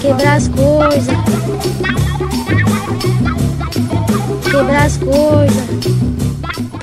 Quebrar as coisas. Quebrar as coisas.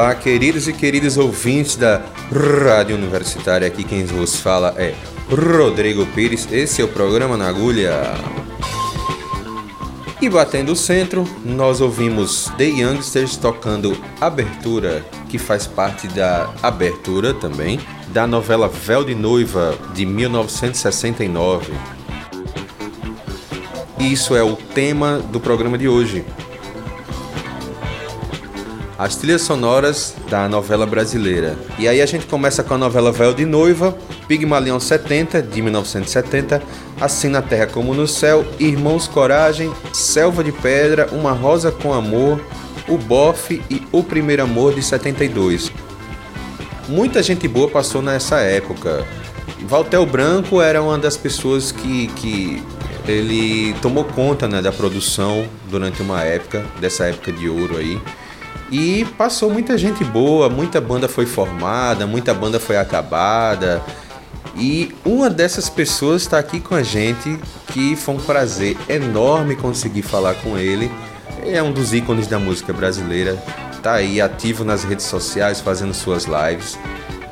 Olá, queridos e queridas ouvintes da Rádio Universitária. Aqui quem vos fala é Rodrigo Pires. Esse é o programa Na Agulha. E batendo o centro, nós ouvimos The Youngsters tocando Abertura, que faz parte da abertura também da novela Véu de Noiva de 1969. Isso é o tema do programa de hoje as trilhas sonoras da novela brasileira. E aí a gente começa com a novela Véu de Noiva, Pigmalion 70, de 1970, Assim na Terra como no Céu, Irmãos Coragem, Selva de Pedra, Uma Rosa com Amor, O Bofe e O Primeiro Amor, de 72. Muita gente boa passou nessa época. Valtel Branco era uma das pessoas que, que ele tomou conta né, da produção durante uma época, dessa época de ouro aí. E passou muita gente boa, muita banda foi formada, muita banda foi acabada. E uma dessas pessoas está aqui com a gente, que foi um prazer enorme conseguir falar com ele. É um dos ícones da música brasileira, tá aí ativo nas redes sociais, fazendo suas lives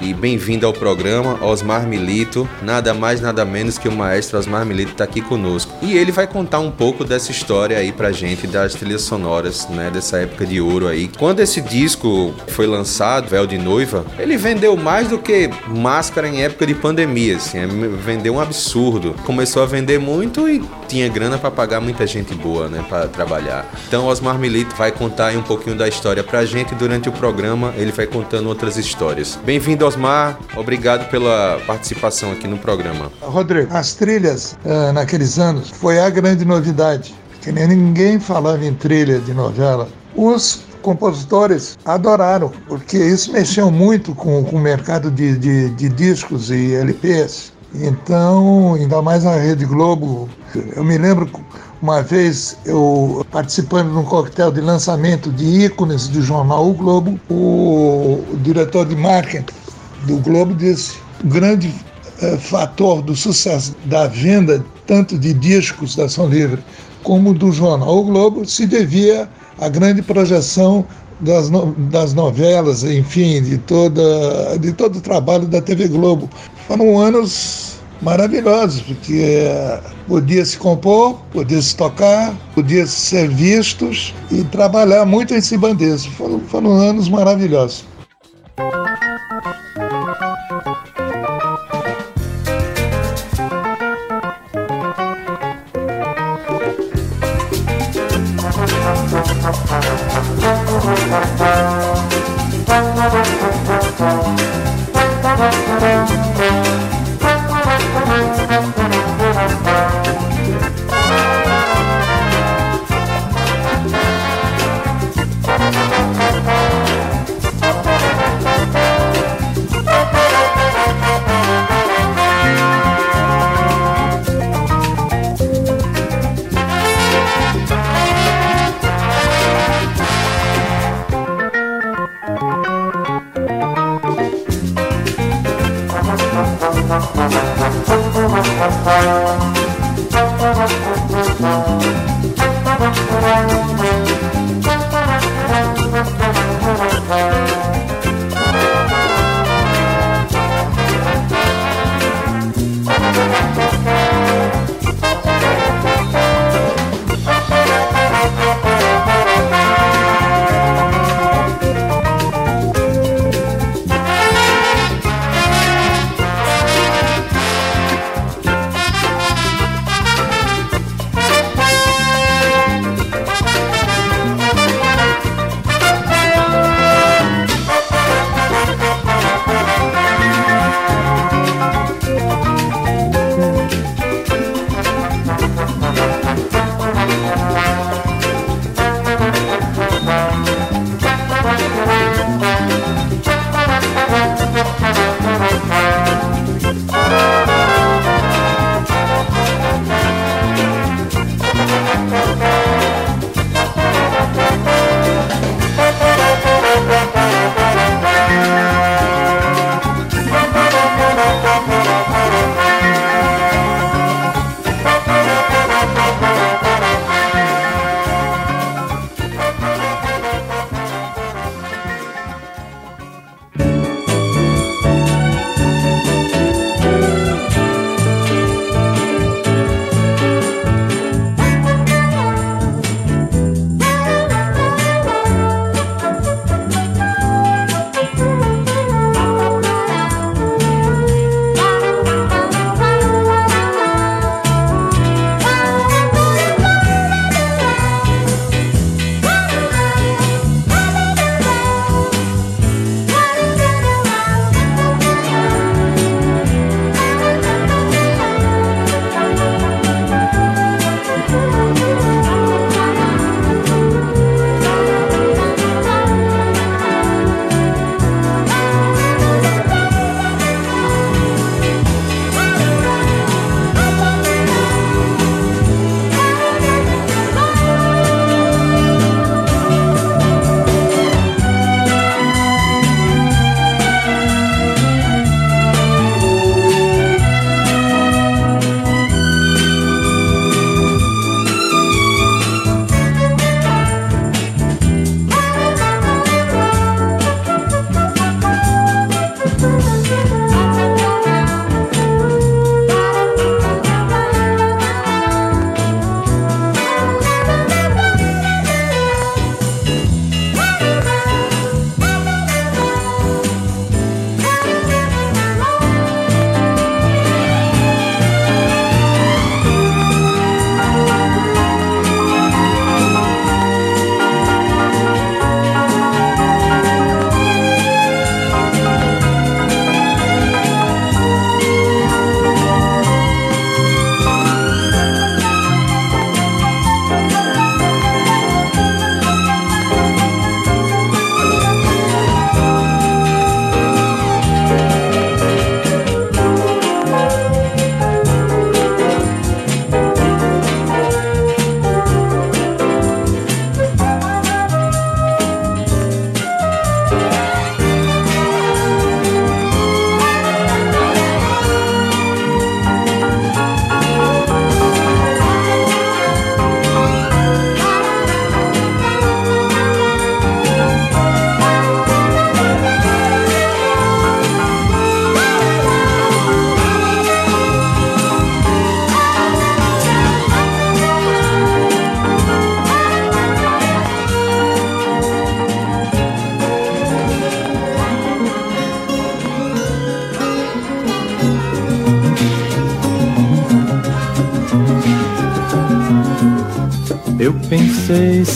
e bem-vindo ao programa Osmar Milito, nada mais nada menos que o maestro Osmar Milito está aqui conosco. E ele vai contar um pouco dessa história aí pra gente das trilhas sonoras, né, dessa época de ouro aí. Quando esse disco foi lançado, Véu de Noiva, ele vendeu mais do que máscara em época de pandemia, assim, é, vendeu um absurdo. Começou a vender muito e tinha grana para pagar muita gente boa, né, para trabalhar. Então Osmar Milito vai contar aí um pouquinho da história pra gente durante o programa, ele vai contando outras histórias. Bem-vindo Osmar, obrigado pela participação aqui no programa. Rodrigo, as trilhas uh, naqueles anos foi a grande novidade, que ninguém falava em trilha de novela. Os compositores adoraram, porque isso mexeu muito com, com o mercado de, de, de discos e LPs. Então, ainda mais na Rede Globo, eu me lembro uma vez eu participando de um coquetel de lançamento de ícones do jornal O Globo, o, o diretor de marketing do Globo disse: o grande é, fator do sucesso da venda, tanto de discos da Ação Livre como do jornal O Globo, se devia à grande projeção das, no, das novelas, enfim, de, toda, de todo o trabalho da TV Globo. Foram anos maravilhosos, porque é, podia se compor, podia se tocar, podia ser vistos e trabalhar muito em disso. Foram, foram anos maravilhosos.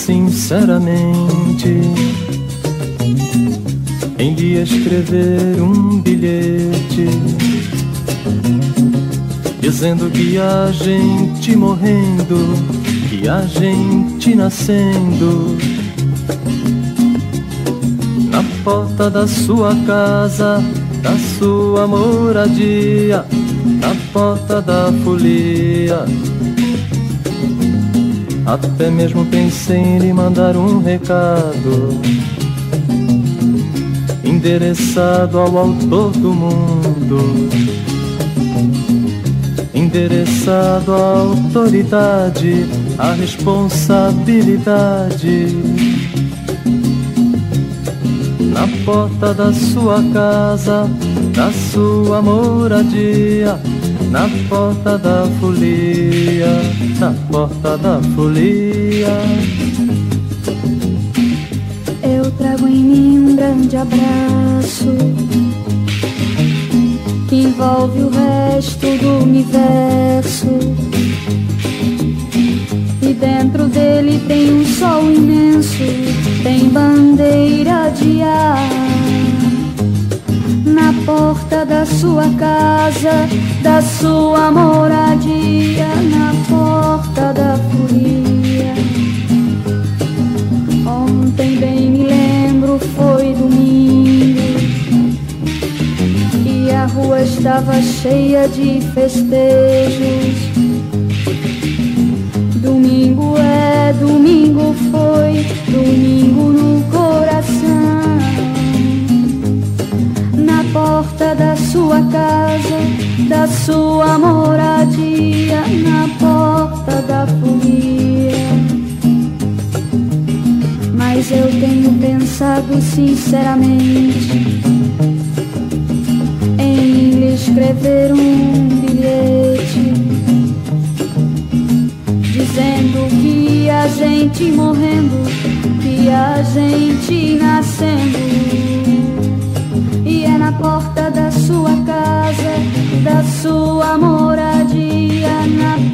Sinceramente em lhe escrever um bilhete dizendo que a gente morrendo, que a gente nascendo na porta da sua casa, da sua moradia, na porta da folia até mesmo pensei em lhe mandar um recado. Endereçado ao autor do mundo, endereçado à autoridade, à responsabilidade. Na porta da sua casa, da sua moradia na porta da folia, na porta da folia. Eu trago em mim um grande abraço que envolve o resto do universo. E dentro dele tem um sol imenso, tem bandeira de ar na porta da sua casa, da sua moradia, na porta da folia. Ontem bem me lembro, foi domingo e a rua estava cheia de festejos. Domingo é, sua moradia, na porta da folia. Mas eu tenho pensado sinceramente em lhe escrever um bilhete dizendo que a gente morrendo, que a gente nascendo na porta da sua casa, da sua moradia, na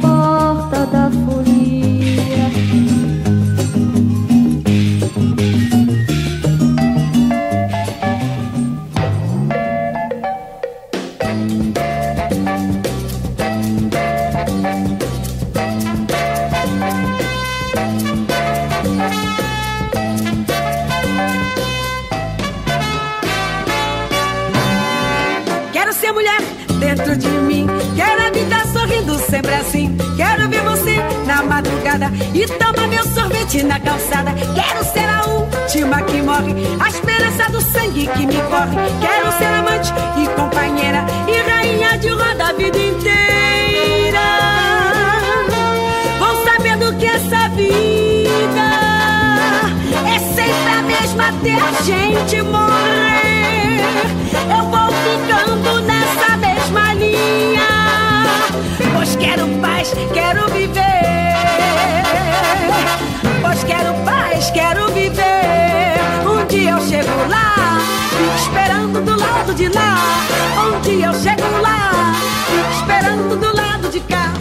gente morrer. Eu vou ficando nessa mesma linha. Pois quero paz, quero viver. Pois quero paz, quero viver. Um dia eu chego lá, fico esperando do lado de lá. Um dia eu chego lá, fico esperando do lado de cá.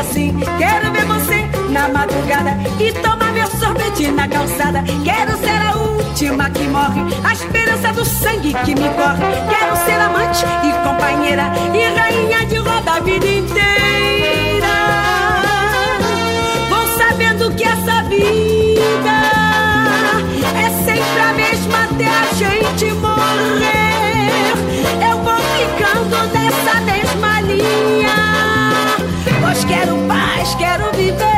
Assim. Quero ver você na madrugada e tomar meu sorvete na calçada. Quero ser a última que morre, a esperança do sangue que me corre. Quero ser amante e companheira e rainha de roda a vida inteira. Vou sabendo que essa vida é sempre a mesma até a gente morrer. Quero paz, quero viver.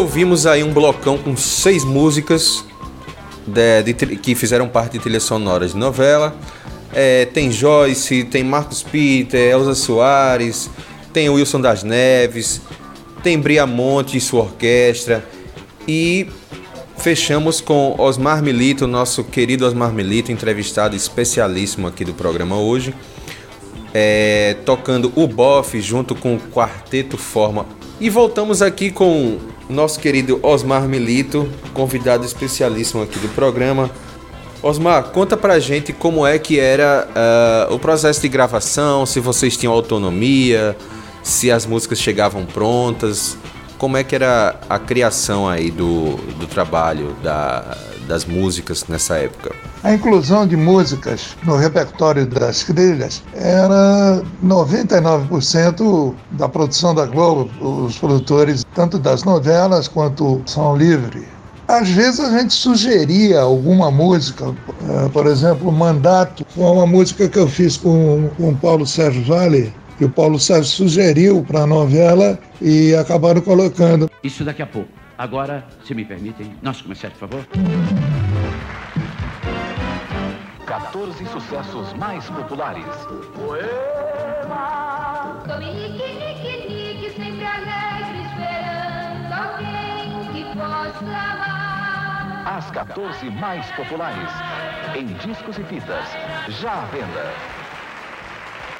Ouvimos aí um blocão com seis músicas de- de que fizeram parte de trilhas sonoras de novela. É, tem Joyce, tem Marcos Peter, Elza Soares, tem Wilson das Neves, tem Briamonte e sua orquestra. E fechamos com Osmar Milito, nosso querido Osmar Milito, entrevistado especialíssimo aqui do programa hoje é, tocando o Boff junto com o Quarteto Forma. E voltamos aqui com nosso querido Osmar Milito, convidado especialíssimo aqui do programa. Osmar, conta pra gente como é que era ah, o processo de gravação, se vocês tinham autonomia, se as músicas chegavam prontas, como é que era a criação aí do, do trabalho, da- das músicas nessa época. A inclusão de músicas no repertório das trilhas era 99% da produção da Globo, os produtores, tanto das novelas quanto São Livre. Às vezes a gente sugeria alguma música, eh, por exemplo, Mandato, foi uma música que eu fiz com, com o Paulo Sérgio Vale, que o Paulo Sérgio sugeriu para a novela e acabaram colocando. Isso daqui a pouco. Agora, se me permitem, nosso comercial, por favor. 14 sucessos mais populares. Dominique, Nique, Nique, sempre alegre, esperando alguém que possa amar. As 14 mais populares. Em discos e fitas. Já à venda.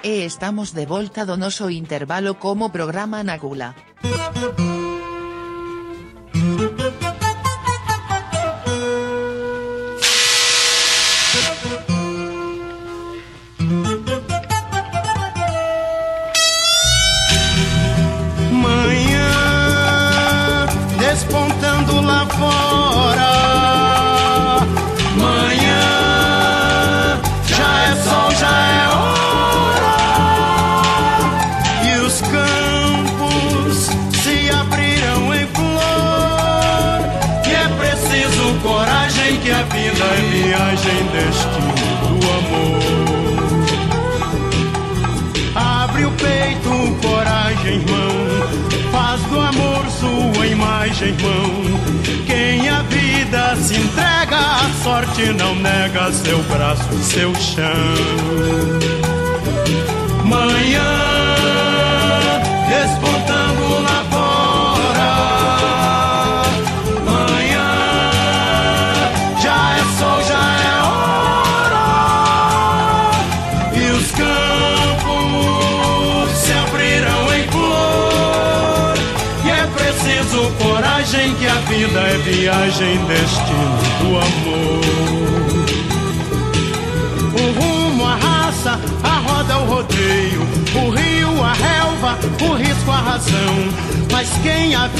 E estamos de volta do noso intervalo como programa Nagula.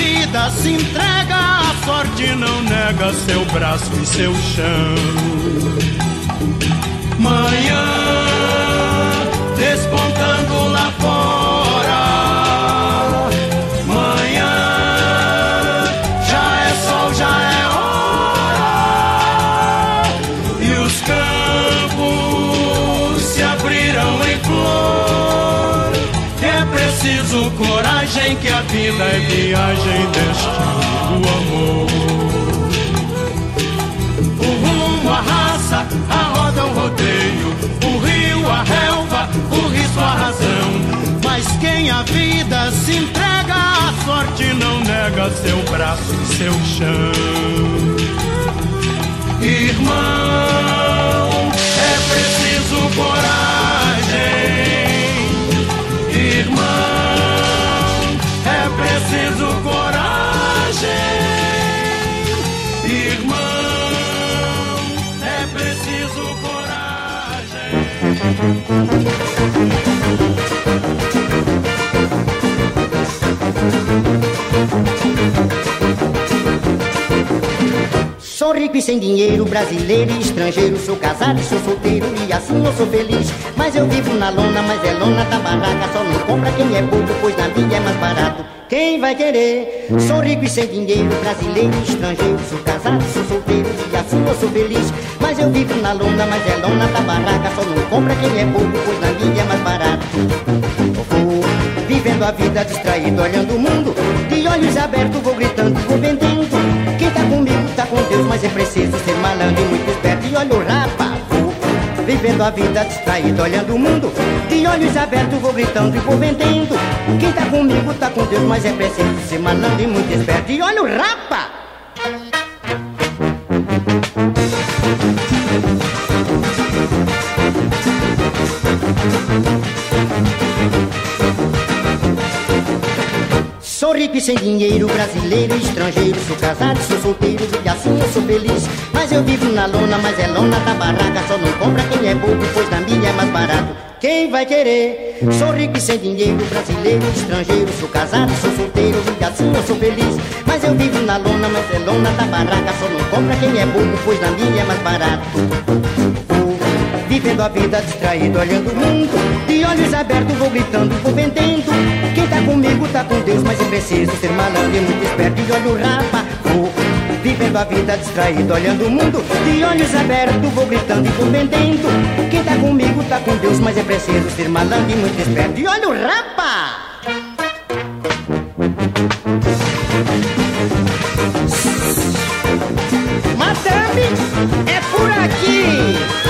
Vida se entrega, a sorte não nega seu braço e seu chão. Manhã que a vida é viagem, destino amor. O rumo, a raça, a roda, o rodeio, o rio, a relva, o risco, a razão. Mas quem a vida se entrega, a sorte não nega seu braço seu chão. Irmão, é preciso coragem. Coragem. Irmão, é preciso Sou rico e sem dinheiro, brasileiro e estrangeiro. Sou casado e sou solteiro e assim eu sou feliz. Mas eu vivo na lona, mas é lona da barraca. Só não compra quem é bobo, pois na vida é mais barato. Quem vai querer? Sou rico e sem dinheiro, brasileiro estrangeiro. Sou casado sou solteiro e assim eu sou feliz. Mas eu vivo na lona, mas é lona da barraca. Só não compra quem é bobo, pois na vida é mais barato. Vou vivendo a vida distraído, olhando o mundo. De olhos abertos, vou gritando, vou vendendo. Quem tá comigo tá com Deus, mas é preciso ser vivendo a vida distraído, olhando o mundo. De olhos abertos, vou gritando e vou vendendo. Quem tá comigo tá com Deus, mas é preciso ser malandro e muito esperto. E olha o rapa! Rico e sem dinheiro, brasileiro e estrangeiro. Sou casado, sou solteiro e assim eu sou feliz. Mas eu vivo na lona, mas é lona da barraca. Só não compra quem é bobo, pois na minha é mais barato. Quem vai querer? Sou rico e sem dinheiro, brasileiro e estrangeiro. Sou casado, sou solteiro e assim eu sou feliz. Mas eu vivo na lona, mas é lona da barraca. Só não compra quem é bobo, pois na minha é mais barato. Vivendo a vida distraído, olhando o mundo De olhos abertos vou gritando, vou vendendo Quem tá comigo tá com Deus, mas é preciso ser malandro e muito esperto E olha o rapa, vou Vivendo a vida distraído, olhando o mundo De olhos abertos vou gritando e vou vendendo Quem tá comigo tá com Deus, mas é preciso ser malandro e muito esperto E olha o rapa! Madame, é por! Aqui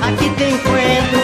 Aqui tem coentro.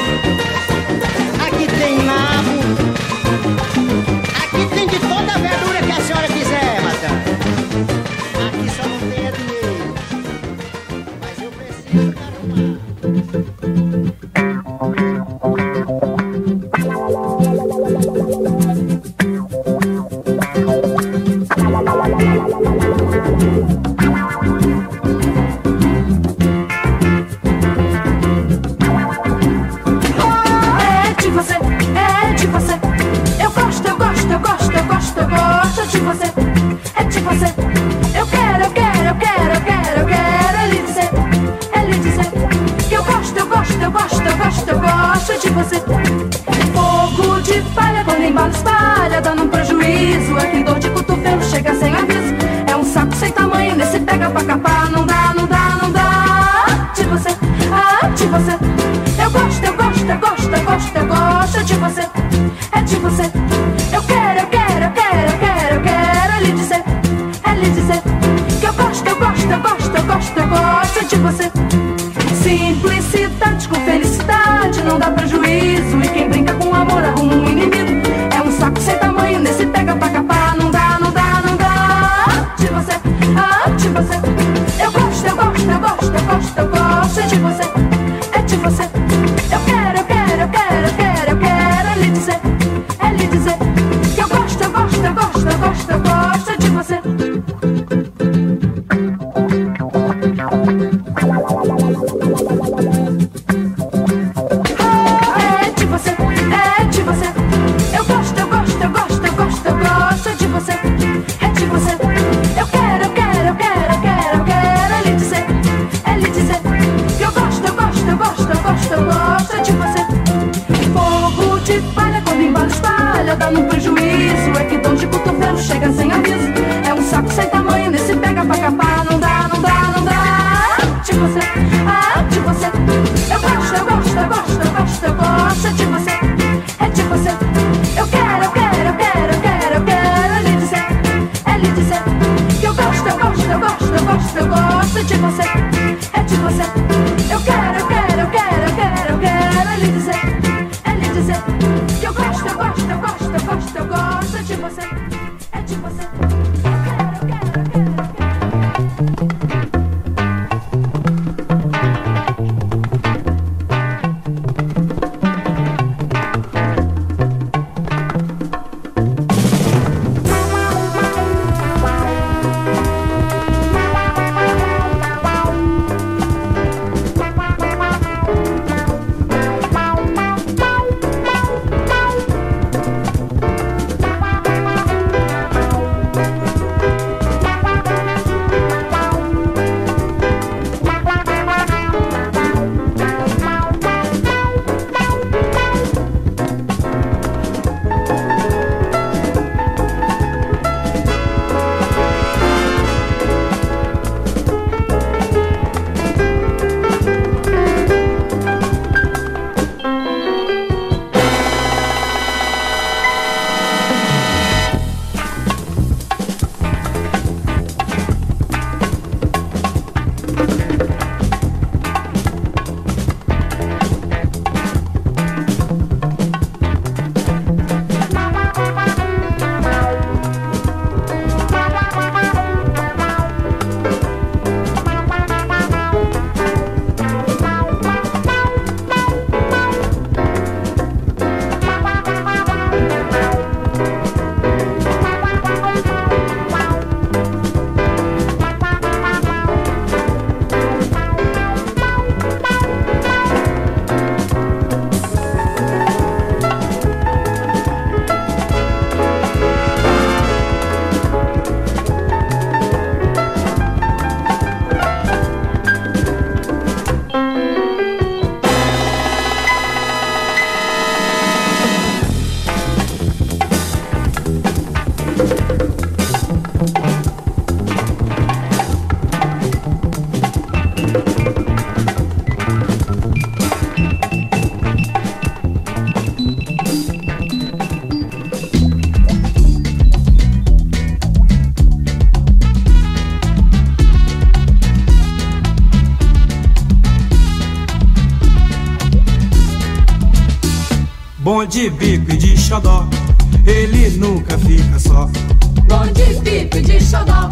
Bom de bico e de xodó, ele nunca fica só. Bom de bico e de xodó,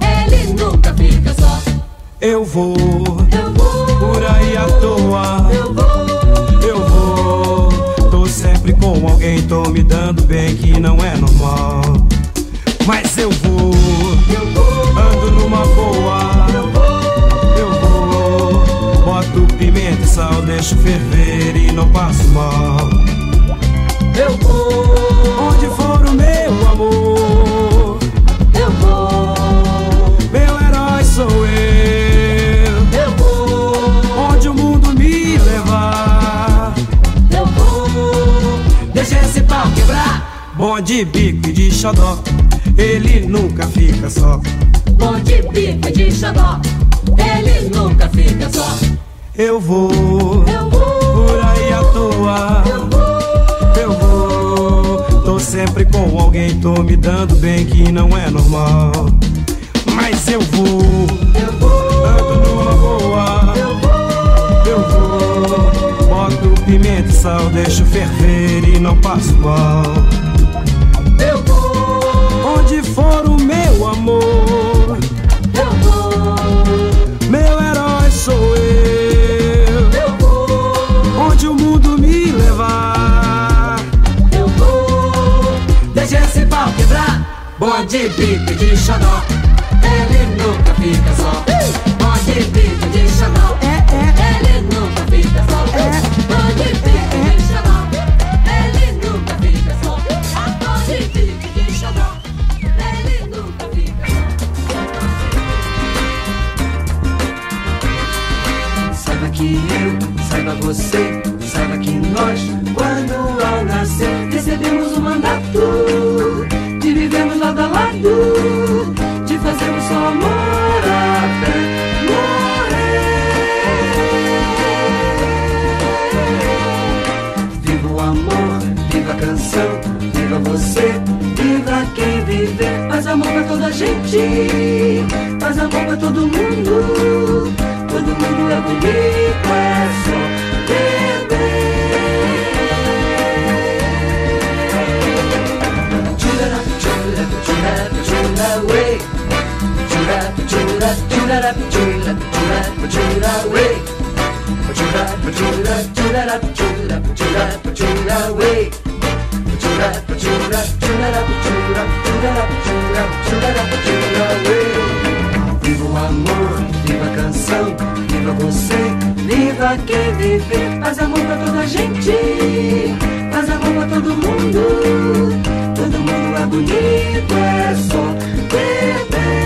ele nunca fica só. Eu vou, Eu vou, por aí à toa. eu vou, Eu vou, tô sempre com alguém, tô me dando bem que não é normal. Mas eu vou, eu vou, ando numa boa. eu vou, Eu vou, boto pimenta e sal, deixo ferver e não passo mal. Eu vou, Onde for o meu amor, eu vou, meu herói sou eu. eu vou, Onde o mundo me levar, eu vou. deixa esse pau quebrar. Bom de bico e de xodó, ele nunca fica só. Bom de bico e de xodó, ele nunca fica só. Eu vou, Eu vou, por aí à toa. Sempre com alguém, tô me dando bem que não é normal. Mas eu vou, eu vou, ando numa boa. eu vou, Eu vou, boto pimenta e sal, deixo ferver e não passo mal. eu vou, Onde for o meu Bom de de xodó, Ele nunca fica só. Bom de bico de xodó. Ele nunca fica só. Bom de de xodó. Ele nunca fica só. Bom de de xodó. Ele nunca fica Saiba que eu, saiba você, saiba que nós, quando ao nascer, recebemos canção, viva você, viva quem viver. Paz amor pra toda gente, paz amor pra todo mundo. Todo mundo é bonito, é só beber. Chura, chura, chura, chura, way. Chura, chura, chura, chura, chura, chura, way. Chura, chura, chura, chura, chura, chura, way. Viva o amor, viva a canção, viva você, viva quem viver. Faz amor pra toda a gente, faz amor pra todo mundo. Todo mundo é bonito, é só beber.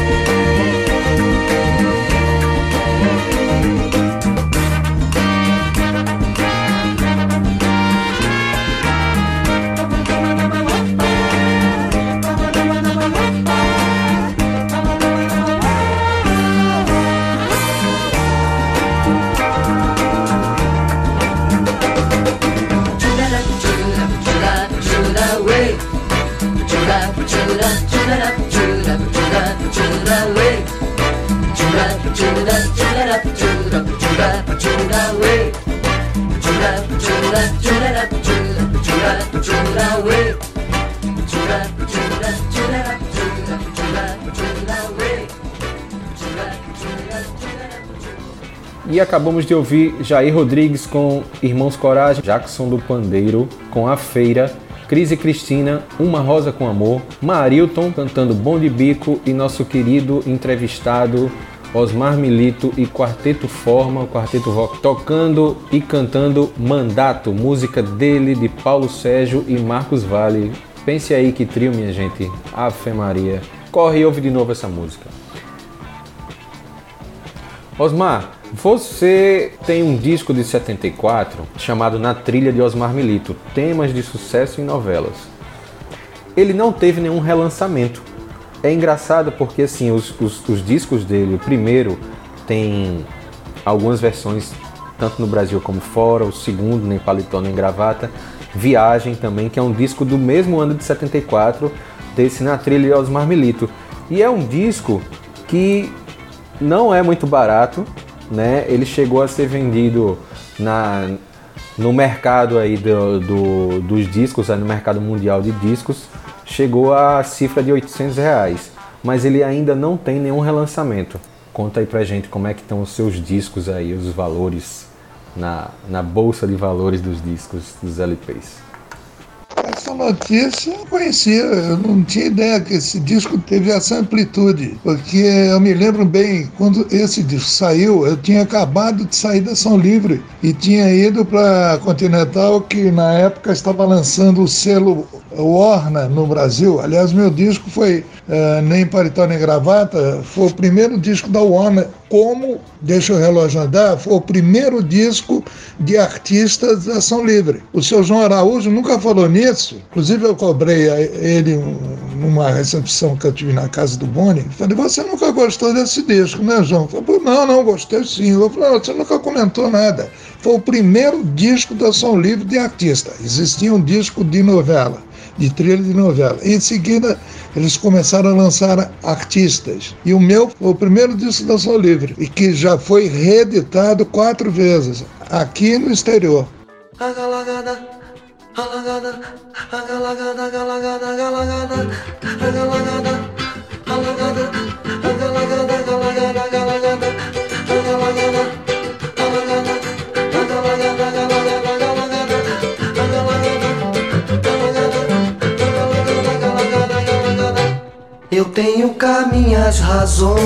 E acabamos de ouvir Jair Rodrigues com Irmãos Coragem, Jackson do Pandeiro com A Feira, Cris e Cristina, Uma Rosa com Amor, Marilton cantando Bom de Bico e nosso querido entrevistado Osmar Milito e Quarteto Forma, o Quarteto Rock, tocando e cantando Mandato, música dele, de Paulo Sérgio e Marcos Vale. Pense aí que trio, minha gente. Ave Maria. Corre e ouve de novo essa música. Osmar, você tem um disco de 74 chamado Na Trilha de Osmar Milito, temas de sucesso em novelas. Ele não teve nenhum relançamento. É engraçado porque assim, os, os, os discos dele, o primeiro tem algumas versões, tanto no Brasil como fora, o segundo, nem paletó nem gravata, Viagem também, que é um disco do mesmo ano de 74, desse Na Trilha Osmar Milito. E é um disco que não é muito barato, né? Ele chegou a ser vendido na, no mercado aí do, do, dos discos, no mercado mundial de discos, chegou a cifra de 800 reais. Mas ele ainda não tem nenhum relançamento. Conta aí pra gente como é que estão os seus discos aí, os valores na, na bolsa de valores dos discos, dos LPs. Essa notícia eu conhecia, eu não tinha ideia que esse disco teve essa amplitude, porque eu me lembro bem, quando esse disco saiu, eu tinha acabado de sair da São Livre e tinha ido para Continental, que na época estava lançando o selo Warner no Brasil. Aliás, meu disco foi uh, Nem Paritó Nem Gravata, foi o primeiro disco da Warner como Deixa o Relógio Andar, foi o primeiro disco de artistas da Ação Livre. O seu João Araújo nunca falou nisso, inclusive eu cobrei a ele numa recepção que eu tive na casa do Boni. Falei, você nunca gostou desse disco, né, João? Falei, não, não, gostei sim. Eu falei, você nunca comentou nada. Foi o primeiro disco da Ação Livre de artista. Existia um disco de novela de trilha de novela. Em seguida, eles começaram a lançar artistas. E o meu foi o primeiro disco da Sol Livre, e que já foi reeditado quatro vezes, aqui no exterior. Tenho cá minhas razões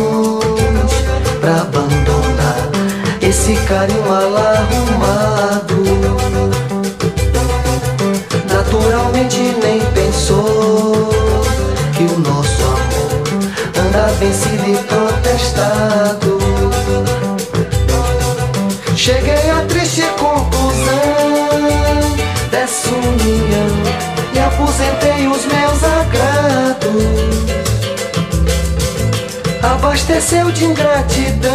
pra abandonar esse carinho mal arrumado. Naturalmente nem pensou que o nosso amor anda vencido e protestado. Cheguei à triste conclusão dessa união e aposentei os meus agrados abasteceu de ingratidão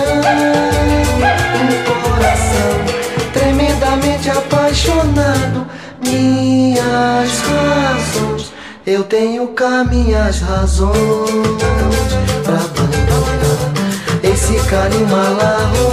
um coração tremendamente apaixonado. minhas razões. Eu tenho cá minhas razões pra abandonar esse carinho mal arrumado.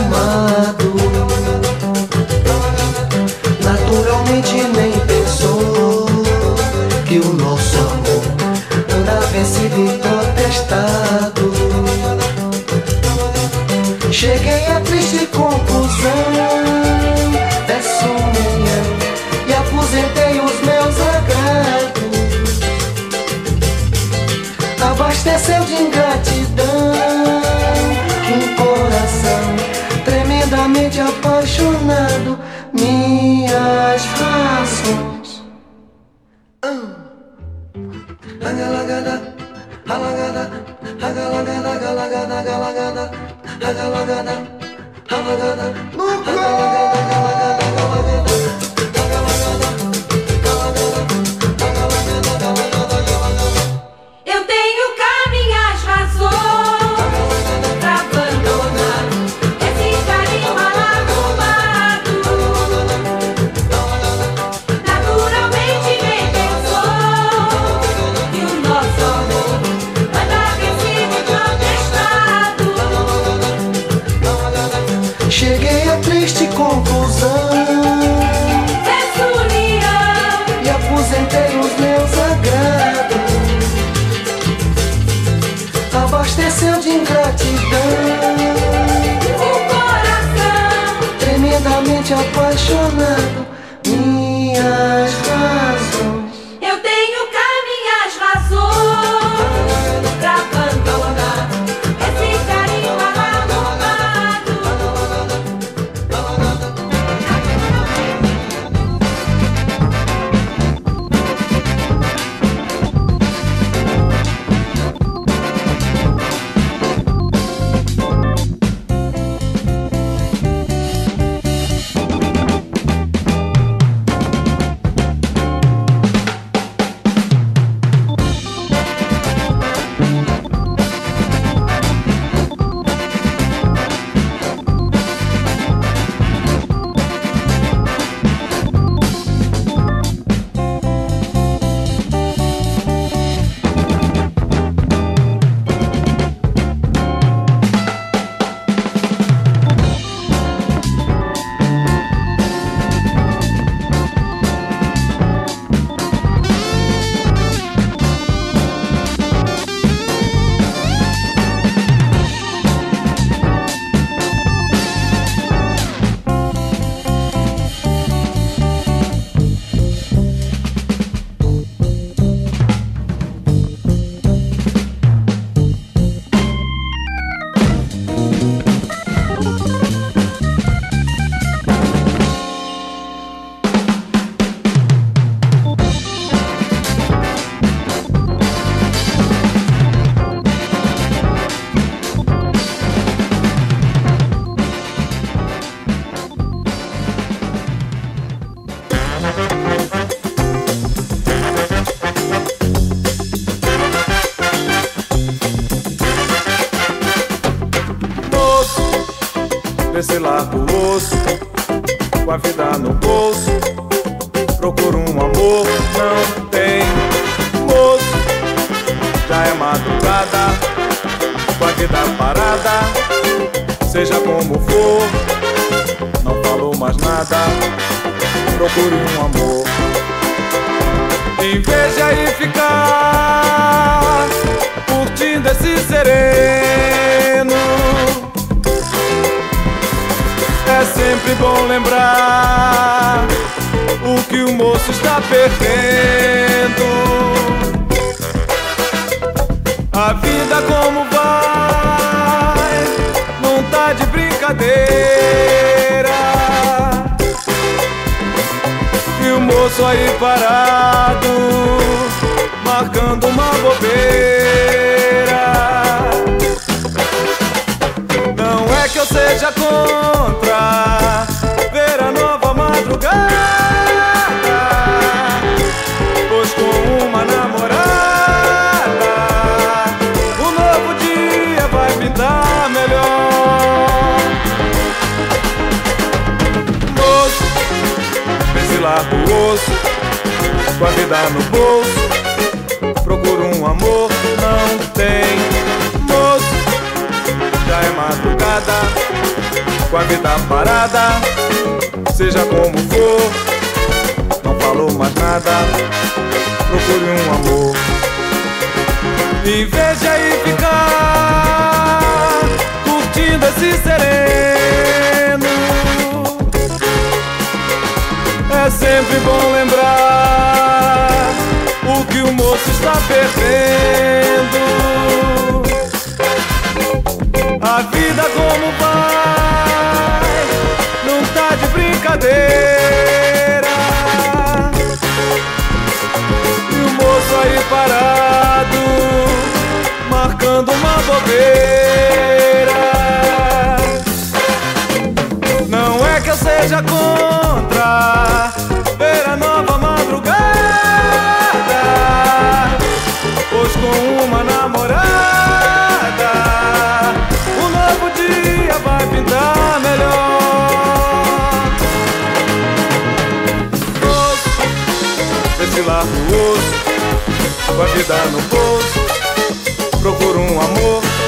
Desse largo osso, com a vida no bolso, procuro um amor, não tem. Moço, já é madrugada, com a vida parada, seja como for, não falou mais nada, procure um amor. De aí ficar curtindo esse sereno. É sempre bom lembrar o que o moço está perdendo. A vida como vai, não tá de brincadeira. E o moço aí parado, marcando uma bobeira. seja contra ver a nova madrugada, pois com uma namorada o novo dia vai pintar melhor. Moço, vem se osso, com a vida no bolso. parada, com a vida parada, seja como for, não falou mais nada, procure um amor. E veja aí ficar curtindo esse sereno. É sempre bom lembrar o que o moço está perdendo. fazendo uma bobeira. Não é que eu seja contra ver a nova madrugada, pois com uma namorada o novo dia vai pintar melhor. Esse largo osso, com a vida no bolso amor.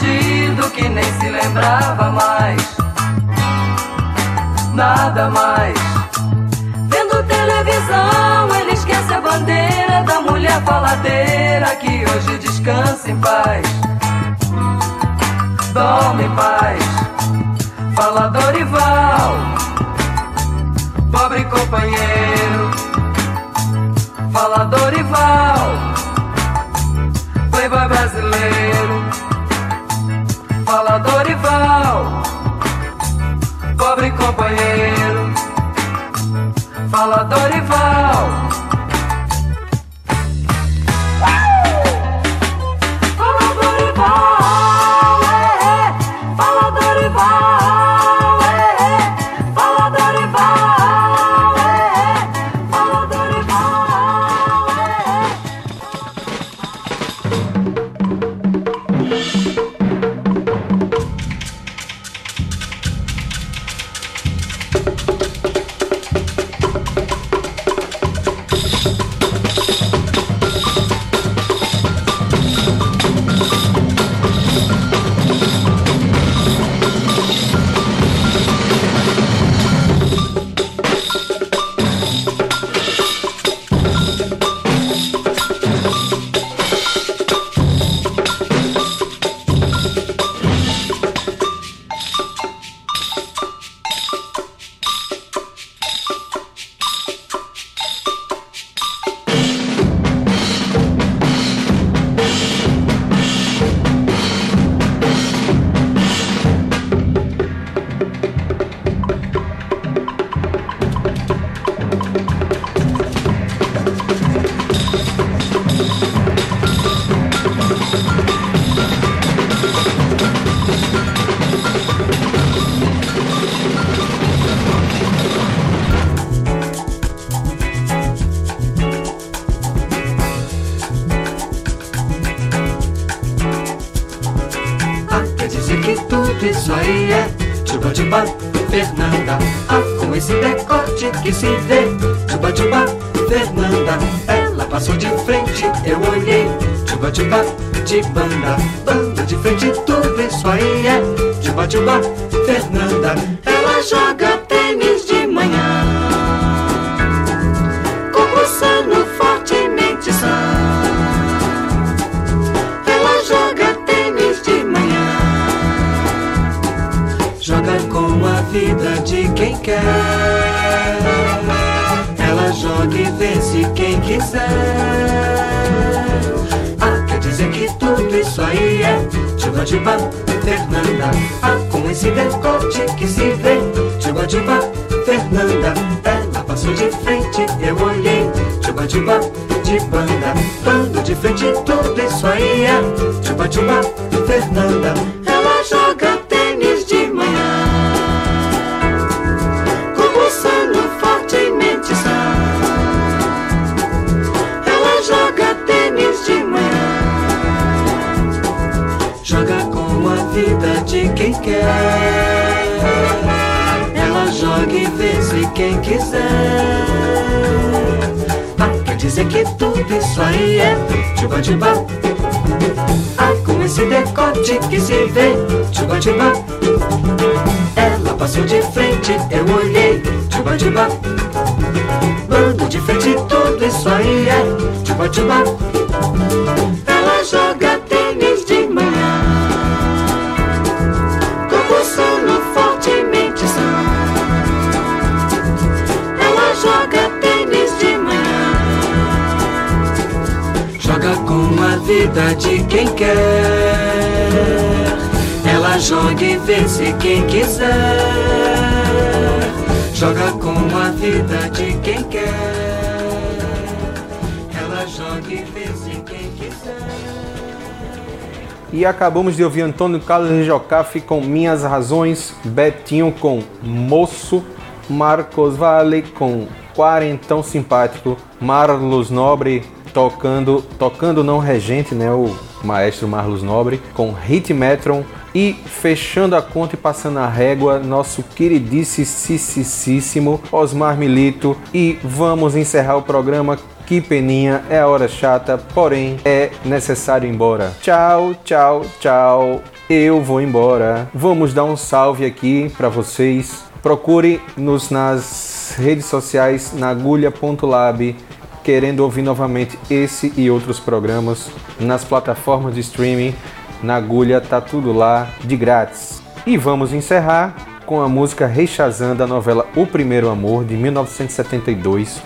Escondido que nem se lembrava mais. Nada mais. Vendo televisão, ele esquece a bandeira da mulher faladeira que hoje descansa em paz. Dorme em paz. Fala Dorival, pobre companheiro. Fala Dorival, playboy brasileiro. Fala Dorival, pobre companheiro. Fala Dorival. Tchuba, de vida de quem quer. Ela joga e vence quem quiser. Ah, quer dizer que tudo isso aí é Tchuba Tchuba Ah, com esse decote que se vê Tchuba Tchuba Ela passou de frente, eu olhei Tchuba Tchuba Bando de frente, tudo isso aí é Tchuba vida de quem quer. Ela joga e vence quem quiser. Joga com a vida de quem quer. Ela joga e vence quem quiser. E acabamos de ouvir Antônio Carlos Rijocafe com Minhas Razões, Betinho com Moço, Marcos Vale com Quarentão Simpático, Marlos Nobre tocando, tocando não regente, né, o maestro Marlos Nobre, com Hit Metron e fechando a conta e passando a régua, nosso queridíssimo Osmar Milito. E vamos encerrar o programa. Que peninha, é a hora chata, porém é necessário ir embora. Tchau, tchau, tchau. Eu vou embora. Vamos dar um salve aqui para vocês. Procure-nos nas redes sociais na agulha.lab querendo ouvir novamente esse e outros programas nas plataformas de streaming na agulha, tá tudo lá de grátis. E vamos encerrar com a música Rei Shazam da novela O Primeiro Amor de 1972.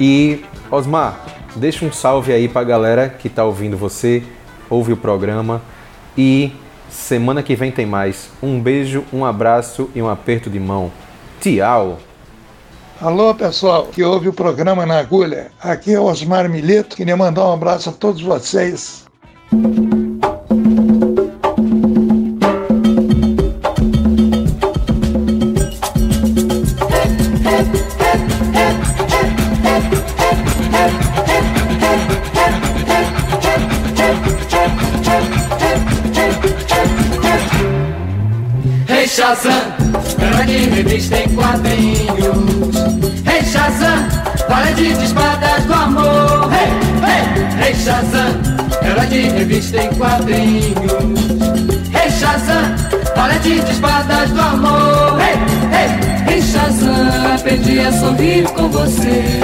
E Osmar, deixa um salve aí pra galera que tá ouvindo você, ouve o programa e semana que vem tem mais. Um beijo, um abraço e um aperto de mão. Tchau! Alô, pessoal que ouve o programa na agulha. Aqui é o Osmar Milito. Queria mandar um abraço a todos vocês. Shazam, grande revista em quadrinhos. Rei Shazam, parede de espadas do amor. Rei, rei, Rei Shazam, aprendi a sorrir com você.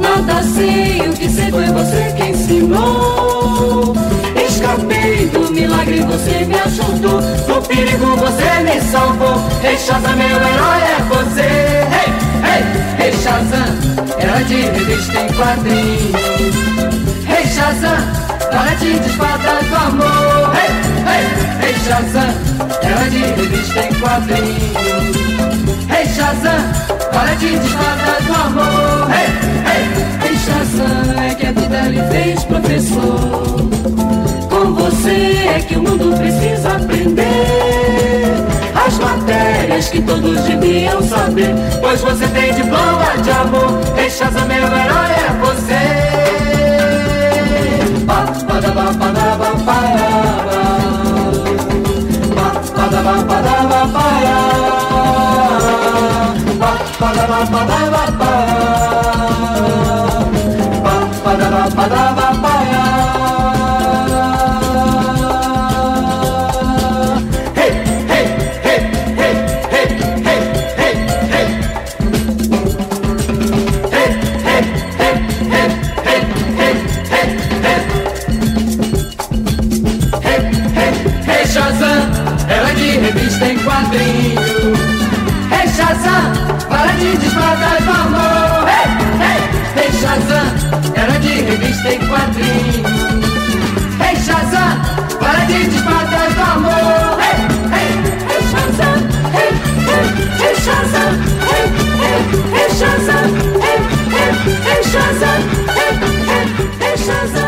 Nada sei, o que sei foi você quem ensinou. Escapei do milagre, você me ajudou. Do perigo, você me salvou. Rei Shazam, meu herói é você. Rei, rei, Rei Shazam, era de revista em quadrinhos. Rei Shazam, parede de espadas do amor. Rei, rei, Rei Shazam, era de revista em quadrinhos. Rei Shazam, parede de espadas do amor. Rei, rei, Rei Shazam, é que a vida lhe fez professor. Com você é que o mundo precisa aprender as matérias que todos deviam saber. Pois você tem diploma de amor, Rei Shazam, meu herói ba ba ba. De revista em quadrinhos. Hey, Shazam, para de desmadar do amor. Hey, hey, hey, Shazam, hey, hey, hey, Shazam, hey, hey, hey, Shazam, hey, hey, hey, Shazam, hey, hey, hey, Shazam,